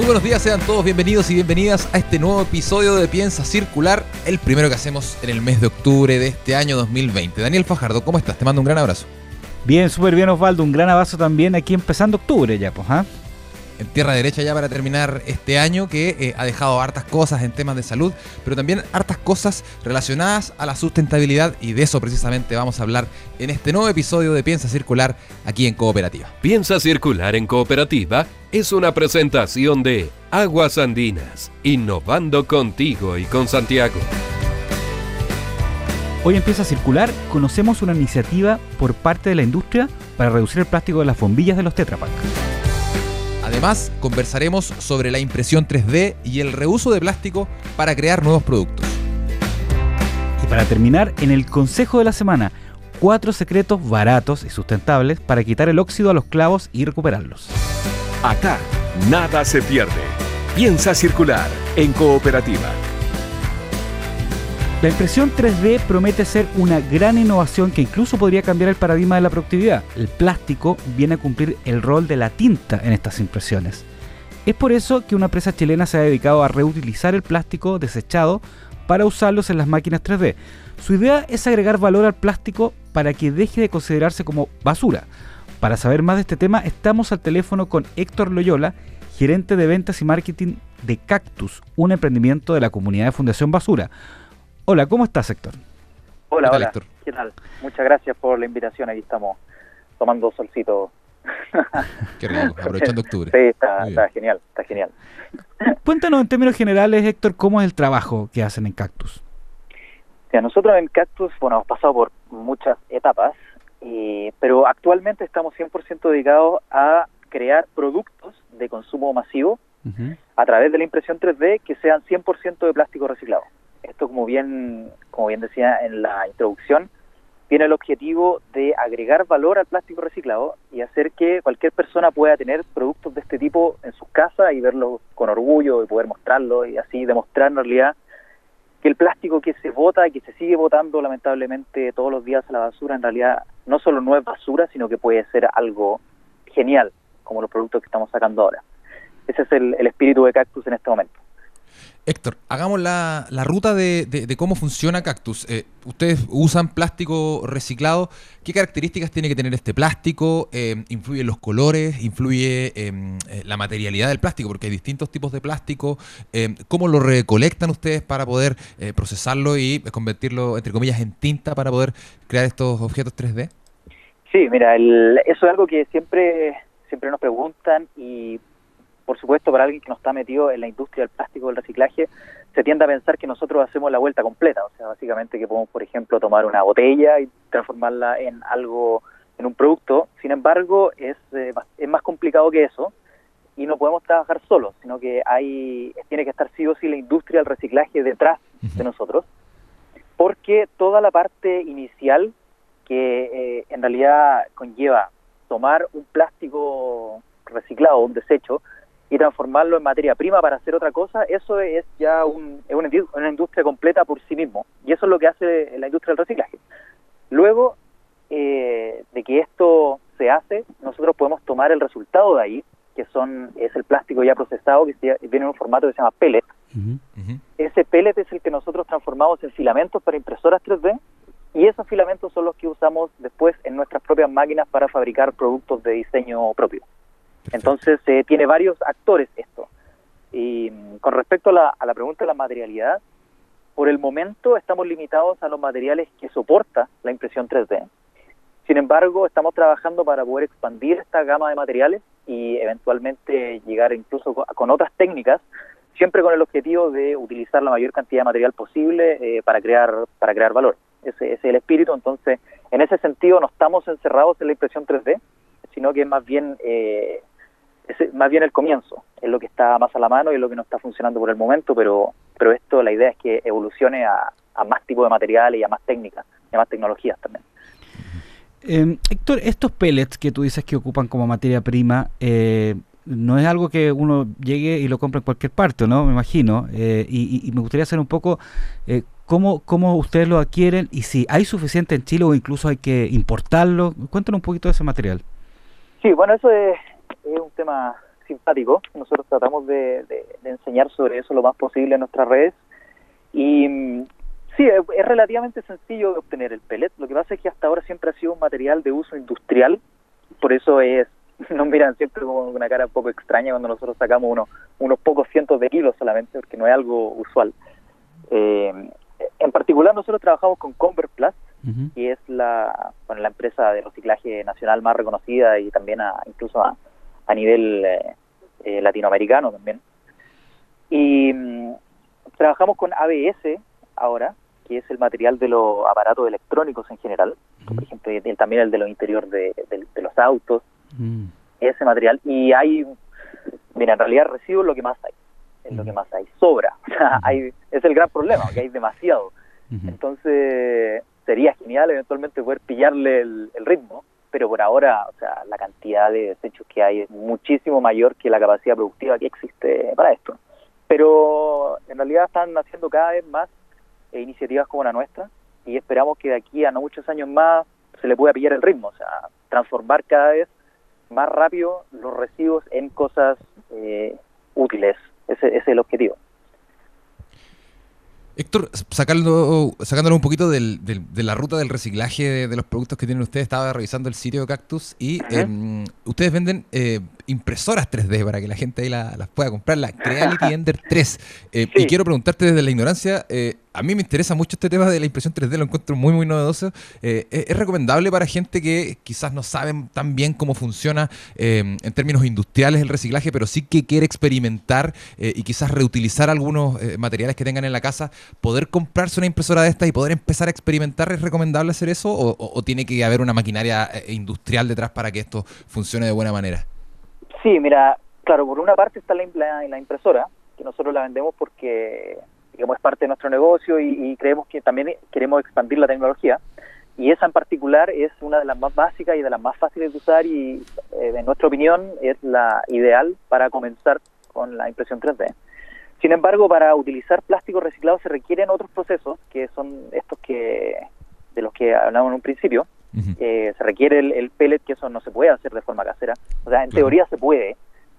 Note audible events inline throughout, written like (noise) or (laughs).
Muy buenos días, sean todos bienvenidos y bienvenidas a este nuevo episodio de Piensa Circular, el primero que hacemos en el mes de octubre de este año 2020. Daniel Fajardo, ¿cómo estás? Te mando un gran abrazo. Bien, súper bien Osvaldo, un gran abrazo también aquí empezando octubre ya, pues, ¿ah? En tierra derecha ya para terminar este año que eh, ha dejado hartas cosas en temas de salud, pero también hartas cosas relacionadas a la sustentabilidad y de eso precisamente vamos a hablar en este nuevo episodio de Piensa Circular aquí en Cooperativa. Piensa Circular en Cooperativa es una presentación de Aguas Andinas, innovando contigo y con Santiago. Hoy empieza a circular, conocemos una iniciativa por parte de la industria para reducir el plástico de las bombillas de los Tetra Además, conversaremos sobre la impresión 3D y el reuso de plástico para crear nuevos productos. Y para terminar, en el consejo de la semana, cuatro secretos baratos y sustentables para quitar el óxido a los clavos y recuperarlos. Acá, nada se pierde. Piensa circular en cooperativa. La impresión 3D promete ser una gran innovación que incluso podría cambiar el paradigma de la productividad. El plástico viene a cumplir el rol de la tinta en estas impresiones. Es por eso que una empresa chilena se ha dedicado a reutilizar el plástico desechado para usarlos en las máquinas 3D. Su idea es agregar valor al plástico para que deje de considerarse como basura. Para saber más de este tema, estamos al teléfono con Héctor Loyola, gerente de ventas y marketing de Cactus, un emprendimiento de la comunidad de Fundación Basura. Hola, ¿cómo estás, Héctor? Hola, hola. ¿Qué tal? Muchas gracias por la invitación. Ahí estamos tomando solcito. (laughs) Qué rico, aprovechando octubre. Sí, está, genial, está genial. Cuéntanos en términos generales, Héctor, cómo es el trabajo que hacen en Cactus. nosotros en Cactus, bueno, hemos pasado por muchas etapas, pero actualmente estamos 100% dedicados a crear productos de consumo masivo a través de la impresión 3D que sean 100% de plástico reciclado. Esto, como bien, como bien decía en la introducción, tiene el objetivo de agregar valor al plástico reciclado y hacer que cualquier persona pueda tener productos de este tipo en sus casas y verlos con orgullo y poder mostrarlo y así demostrar en realidad que el plástico que se bota y que se sigue botando lamentablemente todos los días a la basura en realidad no solo no es basura, sino que puede ser algo genial, como los productos que estamos sacando ahora. Ese es el espíritu de Cactus en este momento. Héctor, hagamos la, ruta de, cómo funciona Cactus. Eh, ustedes usan plástico reciclado. ¿Qué características tiene que tener este plástico? Eh, ¿Influyen los colores? ¿Influye em, eh, la materialidad del plástico? Porque hay distintos tipos de plástico. Em, ¿Cómo lo recolectan ustedes para poder procesarlo y convertirlo, entre comillas, en tinta para poder crear estos objetos 3D? Sí, mira, eso es algo que siempre, siempre nos preguntan y por supuesto, para alguien que no está metido en la industria del plástico del reciclaje, se tiende a pensar que nosotros hacemos la vuelta completa. O sea, básicamente que podemos, por ejemplo, tomar una botella y transformarla en algo, en un producto. Sin embargo, es, eh, es más complicado que eso y no podemos trabajar solos, sino que hay tiene que estar sí o sí la industria del reciclaje detrás de nosotros, porque toda la parte inicial que eh, en realidad conlleva tomar un plástico reciclado, un desecho, y transformarlo en materia prima para hacer otra cosa, eso es ya un, es una, industria completa por sí mismo. Y eso es lo que hace la industria del reciclaje. Luego eh, de que esto se hace, nosotros podemos tomar el resultado de ahí, que son es el plástico ya procesado, que viene en un formato que se llama pellet. Ese pellet es el que nosotros transformamos en filamentos para impresoras 3D y esos filamentos son los que usamos después en nuestras propias máquinas para fabricar productos de diseño propio. Entonces, eh, tiene varios actores esto. Y mm, con respecto a la, a la pregunta de la materialidad, por el momento estamos limitados a los materiales que soporta la impresión 3D. Sin embargo, estamos trabajando para poder expandir esta gama de materiales y eventualmente llegar incluso con otras técnicas, siempre con el objetivo de utilizar la mayor cantidad de material posible eh, para crear para crear valor. Ese, ese, es el espíritu. Entonces, en ese sentido, no estamos encerrados en la impresión 3D, sino que más bien eh, es más bien el comienzo, es lo que está más a la mano y es lo que no está funcionando por el momento, pero, pero esto la idea es que evolucione a, más tipo de materiales y a más técnicas y a más tecnologías también. Eh, Héctor, estos pellets que tú dices que ocupan como materia prima, eh, no es algo que uno llegue y lo compre en cualquier parte, ¿no? Me imagino. Eh, y, me gustaría saber un poco eh, cómo, cómo ustedes lo adquieren y si hay suficiente en Chile o incluso hay que importarlo. Cuéntanos un poquito de ese material. Sí, bueno, eso es, un tema simpático. Nosotros tratamos de, enseñar sobre eso lo más posible en nuestras redes. Y mm, sí, es, relativamente sencillo de obtener el pellet. Lo que pasa es que hasta ahora siempre ha sido un material de uso industrial. Por eso es (laughs) nos miran siempre con una cara un poco extraña cuando nosotros sacamos unos, unos pocos cientos de kilos solamente, porque no es algo usual. Eh, en particular nosotros trabajamos con Convert Plus, que es la, bueno, la empresa de reciclaje nacional más reconocida y también a, incluso a, a nivel eh, eh, latinoamericano también. Y mm, trabajamos con ABS ahora, que es el material de los aparatos electrónicos en general, por ejemplo, también el de los interior de, de los autos, Mm. ese material. Y hay, mira, en realidad residuos lo que más hay, es lo que mm. más hay, sobra. (laughs) hay, es el gran problema, que hay demasiado. Entonces sería genial eventualmente poder pillarle el, ritmo, pero por ahora, o sea, la cantidad de desechos que hay es muchísimo mayor que la capacidad productiva que existe para esto. Pero en realidad están haciendo cada vez más eh, iniciativas como la nuestra y esperamos que de aquí a no muchos años más se le pueda pillar el ritmo, o sea, transformar cada vez más rápido los residuos en cosas eh, útiles. Ese, es el objetivo. Héctor, sacando, sacándolo un poquito del, de la ruta del reciclaje de, los productos que tienen ustedes, estaba revisando el sitio de Cactus y em, ustedes venden eh, impresoras 3D para que la gente ahí las pueda comprar, la Creality (laughs) Ender 3. Eh, y quiero preguntarte desde la ignorancia, eh, a mí me interesa mucho este tema de la impresión 3D, lo encuentro muy, muy novedoso. Eh, ¿Es recomendable para gente que quizás no saben tan bien cómo funciona en términos industriales el reciclaje, pero sí que quiere experimentar y quizás reutilizar algunos materiales que tengan en la casa, poder comprarse una impresora de estas y poder empezar a experimentar? ¿Es recomendable hacer eso o, o tiene que haber una maquinaria industrial detrás para que esto funcione de buena manera? Sí, mira, claro, por una parte está la, la, impresora, que nosotros la vendemos porque digamos es parte de nuestro negocio y, creemos que también queremos expandir la tecnología. Y esa en particular es una de las más básicas y de las más fáciles de usar y, eh, en nuestra opinión, es la ideal para comenzar con la impresión 3D. Sin embargo, para utilizar plástico reciclado se requieren otros procesos, que son estos que de los que hablamos en un principio, eh, se requiere el, pellet, que eso no se puede hacer de forma casera. O sea, en teoría se puede,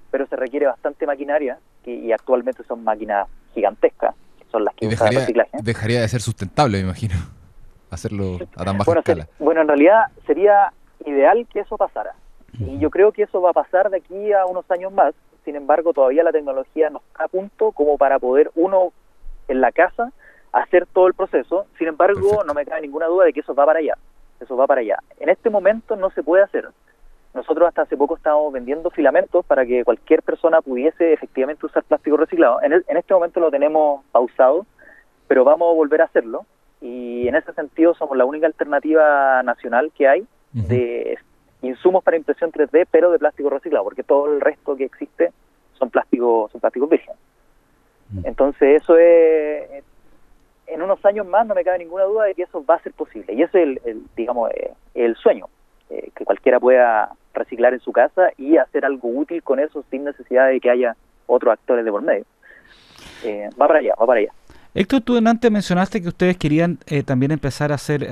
pero se requiere bastante maquinaria y actualmente son máquinas gigantescas, que son las que usan dejaría, reciclaje. Dejaría de ser sustentable, me imagino, (laughs) hacerlo a tan baja bueno, escala. bueno, en realidad sería ideal que eso pasara. Y yo creo que eso va a pasar de aquí a unos años más. Sin embargo, todavía la tecnología no está a punto como para poder uno en la casa hacer todo el proceso. Sin embargo, no me cabe ninguna duda de que eso va para allá eso va para allá. En este momento no se puede hacer. Nosotros hasta hace poco estábamos vendiendo filamentos para que cualquier persona pudiese efectivamente usar plástico reciclado. En, en este momento lo tenemos pausado, pero vamos a volver a hacerlo. Y en ese sentido somos la única alternativa nacional que hay de insumos para impresión 3D, pero de plástico reciclado, porque todo el resto que existe son plásticos son plásticos virgen. Entonces eso es en unos años más no me cabe ninguna duda de que eso va a ser posible. Y ese es el, digamos, eh, el sueño, eh, que cualquiera pueda reciclar en su casa y hacer algo útil con eso sin necesidad de que haya otros actores de por medio. Eh, va para allá, va para allá. Héctor, tú antes mencionaste que ustedes querían también empezar a hacer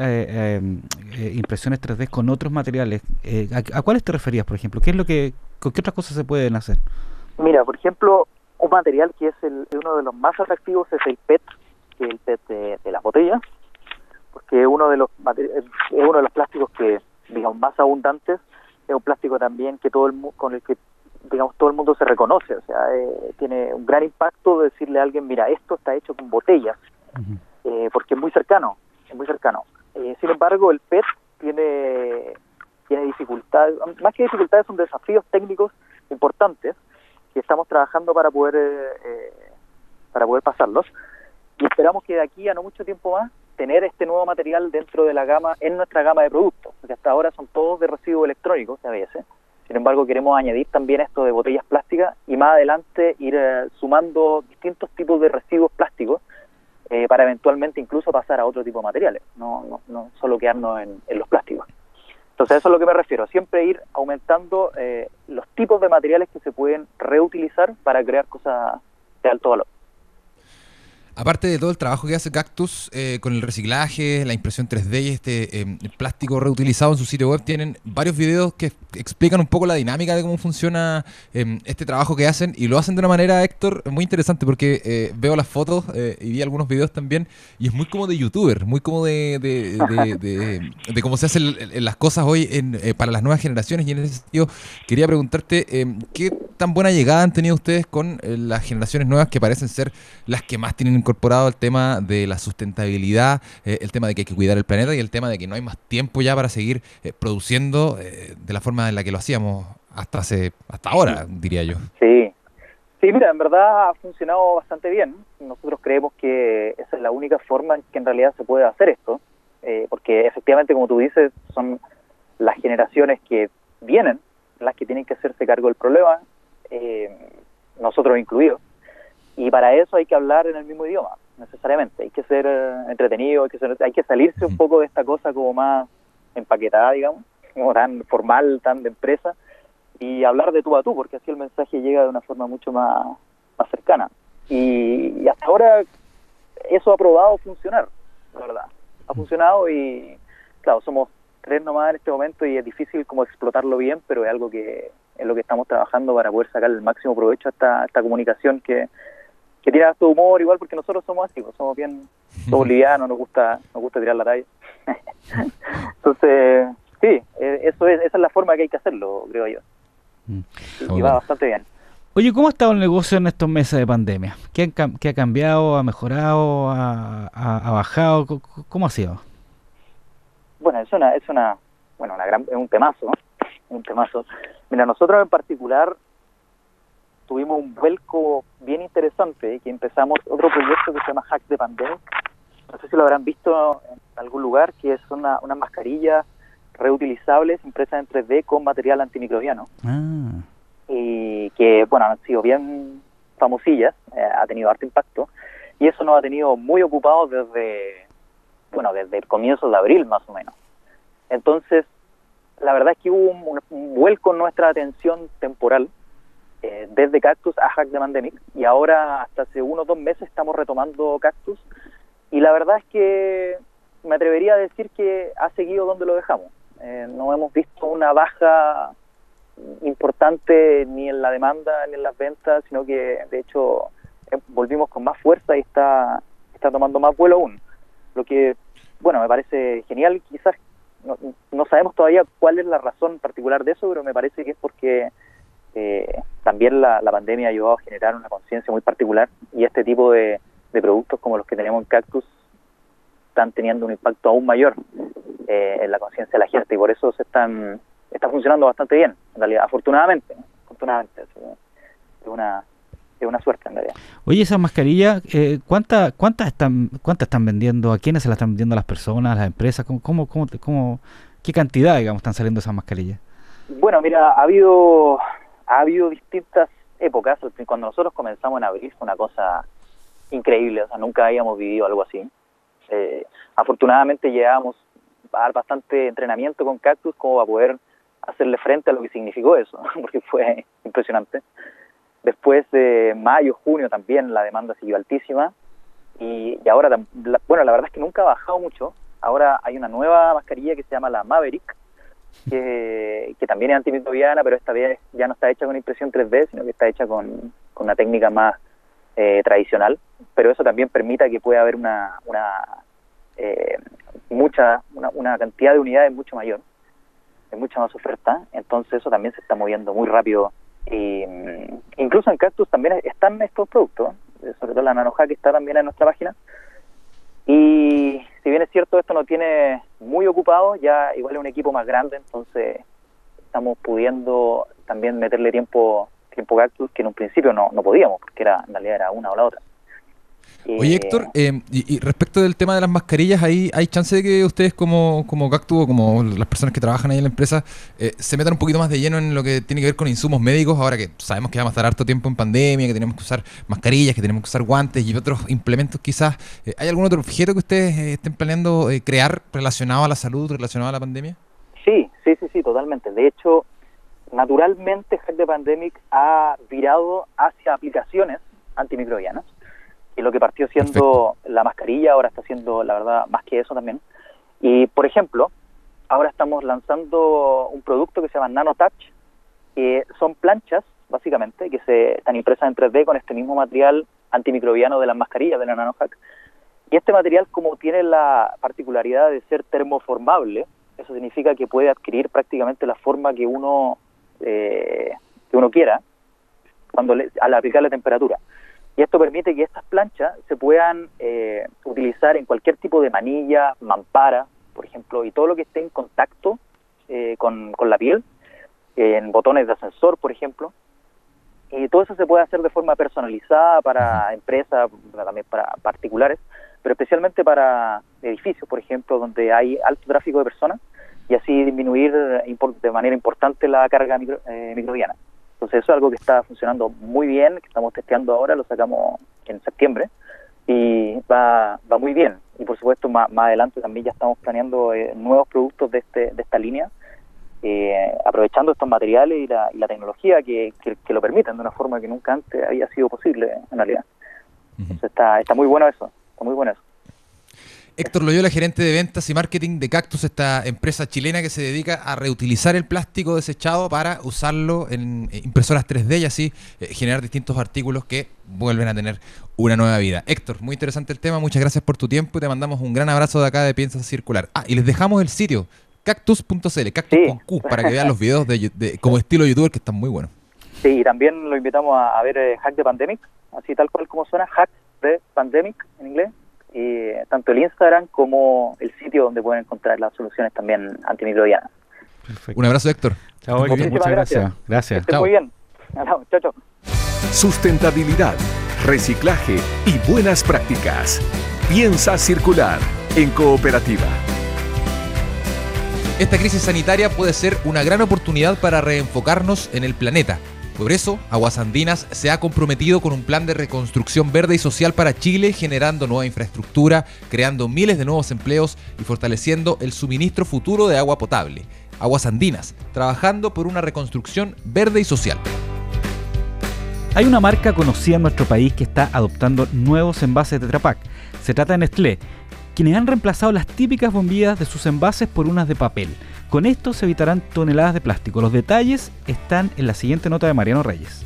impresiones 3D con otros materiales. ¿a, cuáles te referías, por ejemplo? ¿Qué es lo que, ¿Con qué otras cosas se pueden hacer? Mira, por ejemplo, un material que es uno de los más atractivos es el PET, que el PET de, las botellas, porque uno de los es uno de los plásticos que digamos más abundantes, es un plástico también que todo el con el que digamos todo el mundo se reconoce, o sea, eh, tiene un gran impacto decirle a alguien, mira, esto está hecho con botellas, eh, porque es muy cercano, es muy cercano. Eh, sin embargo, el PET tiene tiene dificultades, más que dificultades son desafíos técnicos importantes que estamos trabajando para poder para poder pasarlos y esperamos que de aquí a no mucho tiempo más tener este nuevo material dentro de la gama, en nuestra gama de productos, porque hasta ahora son todos de residuos electrónicos, veces. Sin embargo, queremos añadir también esto de botellas plásticas y más adelante ir eh, sumando distintos tipos de residuos plásticos eh, para eventualmente incluso pasar a otro tipo de materiales, no, no, no solo quedarnos en, los plásticos. Entonces, eso es a lo que me refiero. Siempre ir aumentando eh, los tipos de materiales que se pueden reutilizar para crear cosas de alto valor. Aparte de todo el trabajo que hace Cactus eh, con el reciclaje, la impresión 3D y este eh, plástico reutilizado en su sitio web, tienen varios videos que explican un poco la dinámica de cómo funciona eh, este trabajo que hacen y lo hacen de una manera, Héctor, muy interesante porque veo las fotos y vi algunos videos también y es muy como de youtuber, muy como de, cómo se hacen las cosas hoy en, para las nuevas generaciones y en ese sentido quería preguntarte qué tan buena llegada han tenido ustedes con las generaciones nuevas que parecen ser las que más tienen incorporado el tema de la sustentabilidad, eh, el tema de que hay que cuidar el planeta y el tema de que no hay más tiempo ya para seguir eh, produciendo eh, de la forma en la que lo hacíamos hasta hace hasta ahora, diría yo. Sí. Sí, mira, en verdad ha funcionado bastante bien. Nosotros creemos que esa es la única forma en que en realidad se puede hacer esto, porque efectivamente, como tú dices, son las generaciones que vienen las que tienen que hacerse cargo del problema, nosotros incluidos. Y para eso hay que hablar en el mismo idioma, necesariamente. Hay que ser eh, entretenido, hay que, hay que salirse un poco de esta cosa como más empaquetada, digamos, como tan formal, tan de empresa, y hablar de tú a tú, porque así el mensaje llega de una forma mucho más, más cercana. Y, hasta ahora eso ha probado funcionar, la verdad. Ha funcionado y, claro, somos tres nomás en este momento y es difícil como explotarlo bien, pero es algo que es lo que estamos trabajando para poder sacar el máximo provecho a esta, esta comunicación que, que tiene su humor igual porque nosotros somos así, pues, somos bien (laughs) somos livianos, nos gusta nos gusta tirar la talla. (laughs) Entonces, sí, e, eso es, esa es la forma que hay que hacerlo, creo yo. Mm. Y, va bastante bien. Oye, ¿cómo ha estado el negocio en estos meses de pandemia? ¿Qué, ha cambiado? ¿Ha mejorado? ¿Ha, bajado? ¿Cómo ha sido? Bueno, es una, es una, bueno, una gran, es un temazo, un temazo. Mira, nosotros en particular tuvimos un vuelco bien interesante, que empezamos otro proyecto que se llama Hack de Pandemic. No sé si lo habrán visto en algún lugar, que es una, una mascarilla reutilizables impresas en 3D con material antimicrobiano. Ah. Y que, bueno, han sido bien famosillas, eh, ha tenido harto impacto. Y eso nos ha tenido muy ocupados desde, bueno, desde el comienzo de abril más o menos. Entonces, la verdad es que hubo un, un vuelco en nuestra atención temporal eh, desde Cactus a Hack de Pandemic y ahora hasta hace unos dos meses estamos retomando Cactus y la verdad es que me atrevería a decir que ha seguido donde lo dejamos. Eh, no hemos visto una baja importante ni en la demanda ni en las ventas, sino que de hecho eh, volvimos con más fuerza y está, está tomando más vuelo aún. Lo que, bueno, me parece genial. Quizás no, no sabemos todavía cuál es la razón particular de eso, pero me parece que es porque eh, también la, pandemia ha ayudado a generar una conciencia muy particular y este tipo de, productos como los que tenemos en Cactus están teniendo un impacto aún mayor eh, en la conciencia de la gente y por eso se están está funcionando bastante bien en realidad afortunadamente afortunadamente es una es una suerte en realidad. Oye esas mascarillas eh, cuántas cuántas están cuántas están vendiendo a quiénes se las están vendiendo a las personas a las empresas cómo cómo, cómo, cómo qué cantidad digamos están saliendo esas mascarillas bueno mira ha habido ha habido distintas épocas. Cuando nosotros comenzamos en abril fue una cosa increíble, o sea, nunca habíamos vivido algo así. Eh, afortunadamente llevábamos bastante entrenamiento con Cactus como para poder hacerle frente a lo que significó eso, (laughs) porque fue impresionante. Después de mayo, junio también la demanda siguió altísima y ahora, bueno, la verdad es que nunca ha bajado mucho. Ahora hay una nueva mascarilla que se llama la Maverick, que, también es antimicrobiana, pero esta vez ya no está hecha con impresión 3D, sino que está hecha con, una técnica más eh, tradicional, pero eso también permite que pueda haber una, una eh, mucha una, cantidad de unidades mucho mayor, de mucha más oferta, entonces eso también se está moviendo muy rápido. Y, mm, incluso en Cactus también están estos productos, sobre todo la nanoja que está también en nuestra página, y si bien es cierto, esto no tiene muy ocupado, ya igual es un equipo más grande, entonces estamos pudiendo también meterle tiempo tiempo Cactus, que en un principio no, no podíamos, porque era en realidad era una o la otra. Oye, Héctor, eh, y, respecto del tema de las mascarillas, ¿hay, ¿hay chance de que ustedes como, como Cactus o como las personas que trabajan ahí en la empresa eh, se metan un poquito más de lleno en lo que tiene que ver con insumos médicos? Ahora que sabemos que vamos a estar harto tiempo en pandemia, que tenemos que usar mascarillas, que tenemos que usar guantes y otros implementos quizás. Eh, ¿Hay algún otro objeto que ustedes estén planeando crear relacionado a la salud, relacionado a la pandemia? Sí, sí, Sí, sí, sí, totalmente. De hecho, naturalmente Hack the Pandemic ha virado hacia aplicaciones antimicrobianas. Y lo que partió siendo la mascarilla ahora está siendo, la verdad, más que eso también. Y, por ejemplo, ahora estamos lanzando un producto que se llama NanoTouch, que son planchas, básicamente, que se están impresas en 3D con este mismo material antimicrobiano de las mascarillas de la NanoHack. Y este material, como tiene la particularidad de ser termoformable, eso significa que puede adquirir prácticamente la forma que uno eh, que uno quiera cuando al aplicar la temperatura. Y esto permite que estas planchas se puedan eh, utilizar en cualquier tipo de manilla, mampara, por ejemplo, y todo lo que esté en contacto eh, con, con, la piel, en botones de ascensor, por ejemplo. Y todo eso se puede hacer de forma personalizada para empresas, también para particulares, pero especialmente para edificios, por ejemplo, donde hay alto tráfico de personas y así disminuir de manera importante la carga eh, microbiana. Entonces eso es algo que está funcionando muy bien, que estamos testeando ahora, lo sacamos en septiembre y va, va muy bien. Y por supuesto más, más adelante también ya estamos planeando eh, nuevos productos de, este, de esta línea, eh, aprovechando estos materiales y la, y la tecnología que, que, lo permiten de una forma que nunca antes había sido posible en realidad. Entonces está, está muy bueno eso, está muy bueno eso. Héctor Loyola, gerente de ventas y marketing de Cactus, esta empresa chilena que se dedica a reutilizar el plástico desechado para usarlo en eh, impresoras 3D y así eh, generar distintos artículos que vuelven a tener una nueva vida. Héctor, muy interesante el tema, muchas gracias por tu tiempo y te mandamos un gran abrazo de acá de Piensa Circular. Ah, y les dejamos el sitio cactus.cl, cactus con Q, para que vean los videos de, como estilo youtuber que están muy buenos. Sí, y también lo invitamos a, ver eh, Hack de Pandemic, así tal cual como suena, Hack de Pandemic en inglés eh, tanto el Instagram como el sitio donde pueden encontrar las soluciones también antimicrobianas. Un abrazo, Héctor. Chao, muchas gracias. Gracias. muy bien. Chao, chao. Sustentabilidad, reciclaje y buenas prácticas. Piensa circular en cooperativa. Esta crisis sanitaria puede ser una gran oportunidad para reenfocarnos en el planeta por eso, Aguas Andinas se ha comprometido con un plan de reconstrucción verde y social para Chile, generando nueva infraestructura, creando miles de nuevos empleos y fortaleciendo el suministro futuro de agua potable. Aguas Andinas, trabajando por una reconstrucción verde y social. Hay una marca conocida en nuestro país que está adoptando nuevos envases de Tetra Se trata de Nestlé, quienes han reemplazado las típicas bombillas de sus envases por unas de papel. Con esto se evitarán toneladas de plástico. Los detalles están en la siguiente nota de Mariano Reyes.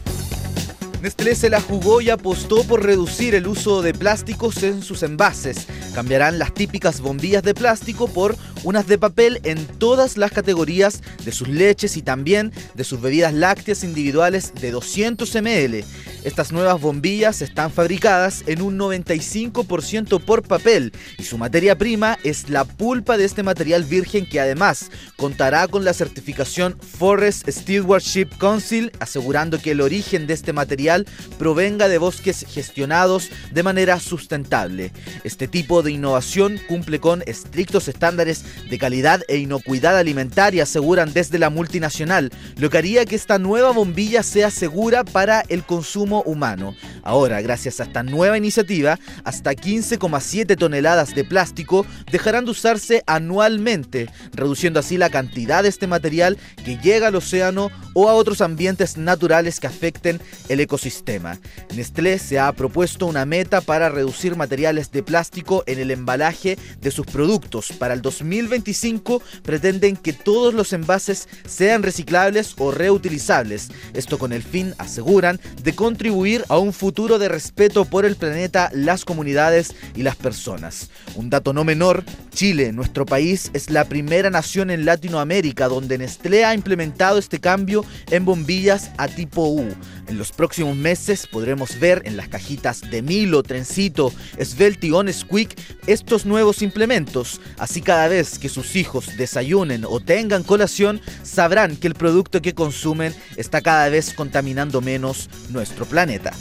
Nestlé se la jugó y apostó por reducir el uso de plásticos en sus envases. Cambiarán las típicas bombillas de plástico por unas de papel en todas las categorías de sus leches y también de sus bebidas lácteas individuales de 200 ml. Estas nuevas bombillas están fabricadas en un 95% por papel y su materia prima es la pulpa de este material virgen que además contará con la certificación Forest Stewardship Council asegurando que el origen de este material provenga de bosques gestionados de manera sustentable. Este tipo de innovación cumple con estrictos estándares de calidad e inocuidad alimentaria, aseguran desde la multinacional, lo que haría que esta nueva bombilla sea segura para el consumo humano. Ahora, gracias a esta nueva iniciativa, hasta 15,7 toneladas de plástico dejarán de usarse anualmente, reduciendo así la cantidad de este material que llega al océano o a otros ambientes naturales que afecten el ecosistema. Nestlé se ha propuesto una meta para reducir materiales de plástico en el embalaje de sus productos. Para el 2025 pretenden que todos los envases sean reciclables o reutilizables. Esto con el fin, aseguran, de contribuir a un futuro de respeto por el planeta, las comunidades y las personas. Un dato no menor, Chile, nuestro país, es la primera nación en Latinoamérica donde Nestlé ha implementado este cambio en bombillas a tipo U. En los próximos meses podremos ver en las cajitas de Milo, Trencito, Svelte y Squeak estos nuevos implementos. Así cada vez que sus hijos desayunen o tengan colación, sabrán que el producto que consumen está cada vez contaminando menos nuestro planeta.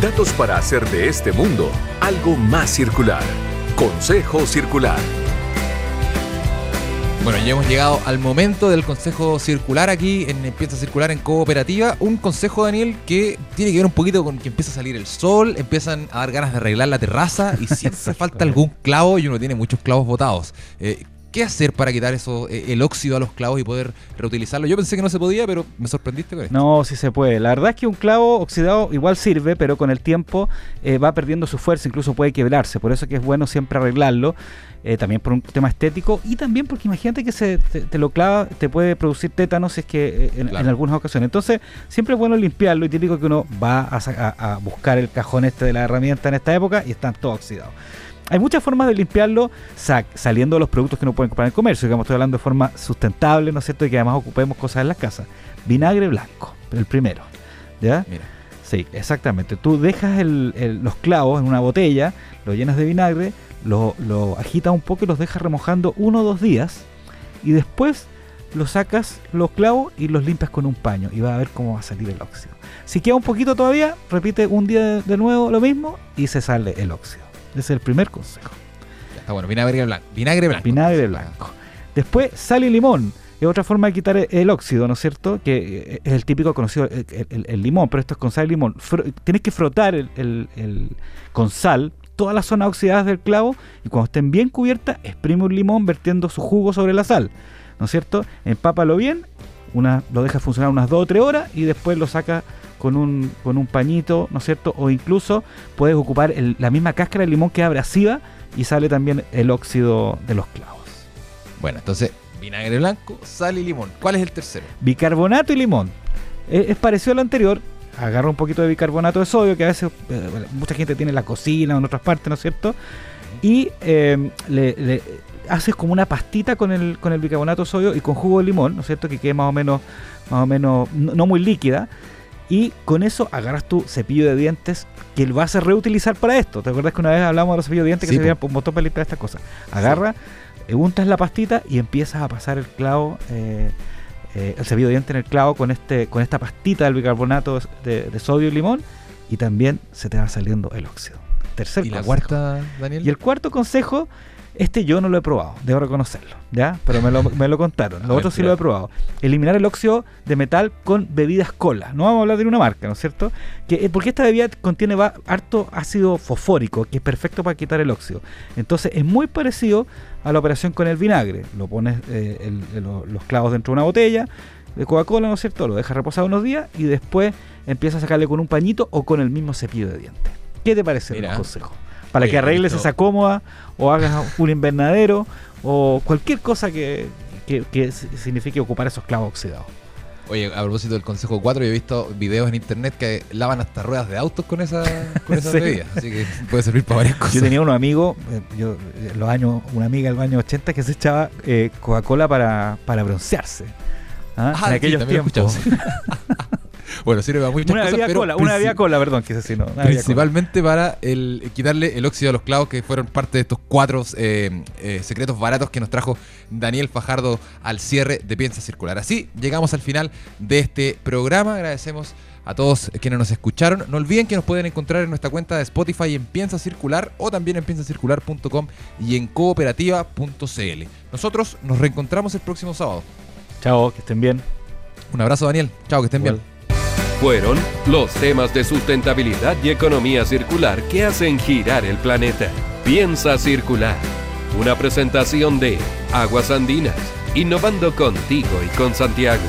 Datos para hacer de este mundo algo más circular. Consejo Circular. Bueno, ya hemos llegado al momento del consejo circular aquí en Empieza Circular en Cooperativa. Un consejo, Daniel, que tiene que ver un poquito con que empieza a salir el sol, empiezan a dar ganas de arreglar la terraza y si hace (laughs) falta algún clavo y uno tiene muchos clavos botados. Eh, ¿Qué hacer para quitar eso, eh, el óxido a los clavos y poder reutilizarlo? Yo pensé que no se podía, pero me sorprendiste con esto. No, sí se puede. La verdad es que un clavo oxidado igual sirve, pero con el tiempo eh, va perdiendo su fuerza, incluso puede quebrarse. Por eso que es bueno siempre arreglarlo. Eh, también por un tema estético y también porque imagínate que se te, lo clava, te puede producir tétanos es que en, en, algunas ocasiones. Entonces, siempre es bueno limpiarlo y típico que uno va a, a buscar el cajón este de la herramienta en esta época y están todos oxidados. Hay muchas formas de limpiarlo saliendo de los productos que no pueden comprar en el comercio. Digamos, estoy hablando de forma sustentable, ¿no es cierto? Y que además ocupemos cosas en las casas. Vinagre blanco, el primero. ¿Ya? Mira. Sí, exactamente. Tú dejas los clavos en una botella, lo llenas de vinagre, lo, lo agitas un poco y los dejas remojando uno o dos días. Y después lo sacas los clavos y los limpias con un paño. Y vas a ver cómo va a salir el óxido. Si queda un poquito todavía, repite un día de nuevo lo mismo y se sale el óxido. Ese es el primer consejo. Está bueno, vinagre blanco. Vinagre blanco. Vinagre blanco. Después, sal y limón. Es otra forma de quitar el óxido, ¿no es cierto? Que eh, es el típico conocido, el, limón, pero esto es con sal y limón. tienes que frotar el, con sal todas las zonas oxidadas del clavo y cuando estén bien cubiertas, exprime un limón vertiendo su jugo sobre la sal, ¿no es cierto? Empápalo bien, una, lo deja funcionar unas 2 o 3 horas y después lo saca con un, con un pañito, ¿no es cierto? O incluso puedes ocupar la misma cáscara de limón que abrasiva y sale también el óxido de los clavos. Bueno, entonces vinagre blanco, sal y limón. ¿Cuál es el tercero? Bicarbonato y limón. Es, parecido al anterior. Agarra un poquito de bicarbonato de sodio, que a veces eh, mucha gente tiene en la cocina o en otras partes, ¿no es cierto? Y eh, le, haces como una pastita con el, con el bicarbonato de sodio y con jugo de limón, ¿no es cierto? Que quede más o menos, más o menos no muy líquida y con eso agarras tu cepillo de dientes que lo vas a reutilizar para esto. ¿Te acuerdas que una vez hablamos de los cepillos de dientes que se por motor para limpiar estas cosas? Agarra, sí. untas la pastita y empiezas a pasar el clavo, eh, eh, el cepillo de dientes en el clavo con este con esta pastita del bicarbonato de, de, sodio y limón y también se te va saliendo el óxido. Tercer ¿Y la cuarta, Daniel? Y el cuarto consejo este yo no lo he probado, debo reconocerlo, ¿ya? Pero me lo, me lo contaron. Lo (laughs) otro sí lo he probado. Eliminar el óxido de metal con bebidas cola. No vamos a hablar de una marca, ¿no es cierto? Que, eh, porque esta bebida contiene harto ácido fosfórico, que es perfecto para quitar el óxido. Entonces es muy parecido a la operación con el vinagre. Lo pones eh, los clavos dentro de una botella de Coca-Cola, ¿no es cierto? Lo dejas reposar unos días y después empiezas a sacarle con un pañito o con el mismo cepillo de dientes. ¿Qué te parece el consejo? Para que arregles esa cómoda o hagas un invernadero o cualquier cosa que, signifique ocupar esos clavos oxidados. Oye, a propósito del consejo 4, yo he visto videos en internet que lavan hasta ruedas de autos con esa, con esa (laughs) así que puede servir para varias cosas. Yo tenía unos amigos, eh, yo, los años, una amiga del año 80 que se echaba eh, Coca-Cola para, para broncearse. ¿ah? Ah, en aquellos tiempos. (laughs) Bueno, sirve para muchas una cosas, pero cola, una vía cola, perdón, quise decir, no. Principalmente para el, quitarle el óxido a los clavos, que fueron parte de estos cuatro eh, eh, secretos baratos que nos trajo Daniel Fajardo al cierre de Piensa Circular. Así llegamos al final de este programa. Agradecemos a todos quienes nos escucharon. No olviden que nos pueden encontrar en nuestra cuenta de Spotify en Piensa Circular o también en piensacircular.com y en cooperativa.cl. Nosotros nos reencontramos el próximo sábado. Chao, que estén bien. Un abrazo, Daniel. Chao, que estén bien fueron los temas de sustentabilidad y economía circular que hacen girar el planeta. Piensa circular. Una presentación de Aguas Andinas, innovando contigo y con Santiago.